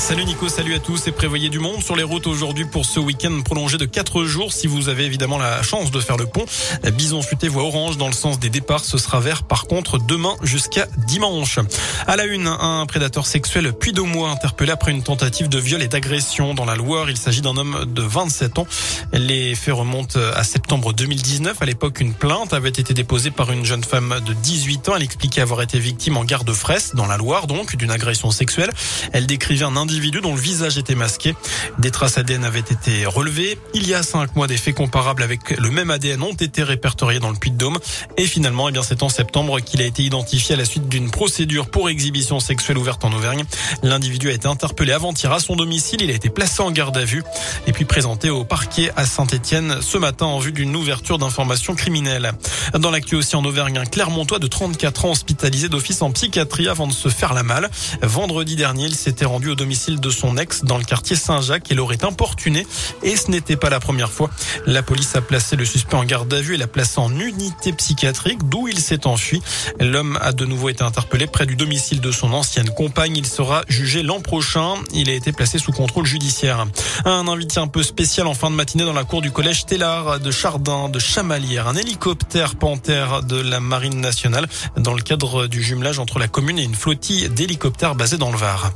Salut Nico, salut à tous et prévoyez du monde sur les routes aujourd'hui pour ce week-end prolongé de 4 jours. Si vous avez évidemment la chance de faire le pont, Bison futé voie orange dans le sens des départs, ce sera vert par contre demain jusqu'à dimanche. À la une, un prédateur sexuel puis mois interpellé après une tentative de viol et d'agression dans la Loire. Il s'agit d'un homme de 27 ans. Les faits remontent à septembre 2019. À l'époque, une plainte avait été déposée par une jeune femme de 18 ans. Elle expliquait avoir été victime en garde fraisse dans la Loire donc d'une agression sexuelle. Elle décrivait un individu dont le visage était masqué. Des traces ADN avaient été relevées. Il y a cinq mois, des faits comparables avec le même ADN ont été répertoriés dans le Puy-de-Dôme. Et finalement, eh c'est en septembre qu'il a été identifié à la suite d'une procédure pour exhibition sexuelle ouverte en Auvergne. L'individu a été interpellé avant-hier à son domicile. Il a été placé en garde à vue et puis présenté au parquet à Saint-Etienne ce matin en vue d'une ouverture d'informations criminelles. Dans l'actu aussi en Auvergne, un Clermontois de 34 ans hospitalisé d'office en psychiatrie avant de se faire la malle. Vendredi dernier, il s'était rendu au domicile de son ex dans le quartier Saint-Jacques et l'aurait importuné. Et ce n'était pas la première fois. La police a placé le suspect en garde à vue et l'a placé en unité psychiatrique d'où il s'est enfui. L'homme a de nouveau été interpellé près du domicile de son ancienne compagne. Il sera jugé l'an prochain. Il a été placé sous contrôle judiciaire. Un invité un peu spécial en fin de matinée dans la cour du collège Tellard de Chardin de Chamalières. Un hélicoptère panthère de la Marine nationale dans le cadre du jumelage entre la commune et une flottille d'hélicoptères basée dans le Var.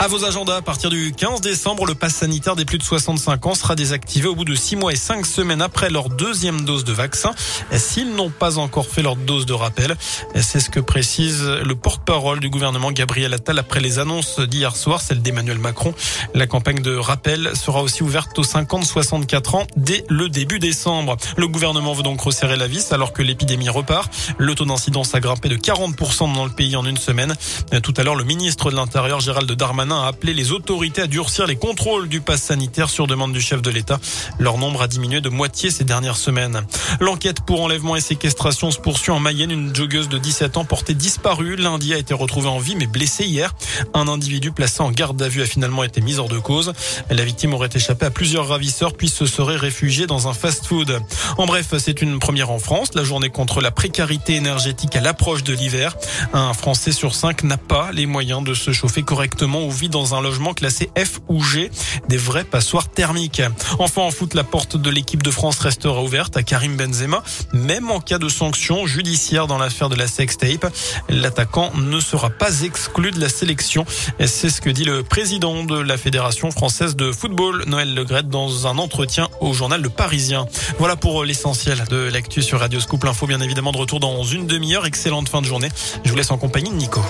À vos agendas, à partir du 15 décembre, le pass sanitaire des plus de 65 ans sera désactivé au bout de 6 mois et 5 semaines après leur deuxième dose de vaccin, s'ils n'ont pas encore fait leur dose de rappel. C'est ce que précise le porte-parole du gouvernement Gabriel Attal après les annonces d'hier soir, celle d'Emmanuel Macron. La campagne de rappel sera aussi ouverte aux 50-64 ans dès le début décembre. Le gouvernement veut donc resserrer la vis alors que l'épidémie repart. Le taux d'incidence a grimpé de 40% dans le pays en une semaine. Tout à l'heure, le ministre de l'Intérieur, Gérald Darmanin, a appelé les autorités à durcir les contrôles du pass sanitaire sur demande du chef de l'État. Leur nombre a diminué de moitié ces dernières semaines. L'enquête pour enlèvement et séquestration se poursuit en Mayenne. Une joggeuse de 17 ans portée disparue lundi a été retrouvée en vie mais blessée hier. Un individu placé en garde à vue a finalement été mis hors de cause. La victime aurait échappé à plusieurs ravisseurs puis se serait réfugiée dans un fast-food. En bref, c'est une première en France. La journée contre la précarité énergétique à l'approche de l'hiver. Un Français sur cinq n'a pas les moyens de se chauffer correctement vit dans un logement classé F ou G, des vrais passoires thermiques. Enfin, en foot, la porte de l'équipe de France restera ouverte à Karim Benzema, même en cas de sanction judiciaire dans l'affaire de la sextape. L'attaquant ne sera pas exclu de la sélection. C'est ce que dit le président de la Fédération française de football, Noël Legrette, dans un entretien au journal Le Parisien. Voilà pour l'essentiel de l'actu sur Radio Scoop. L'info, bien évidemment, de retour dans une demi-heure. Excellente fin de journée. Je vous laisse en compagnie de Nico.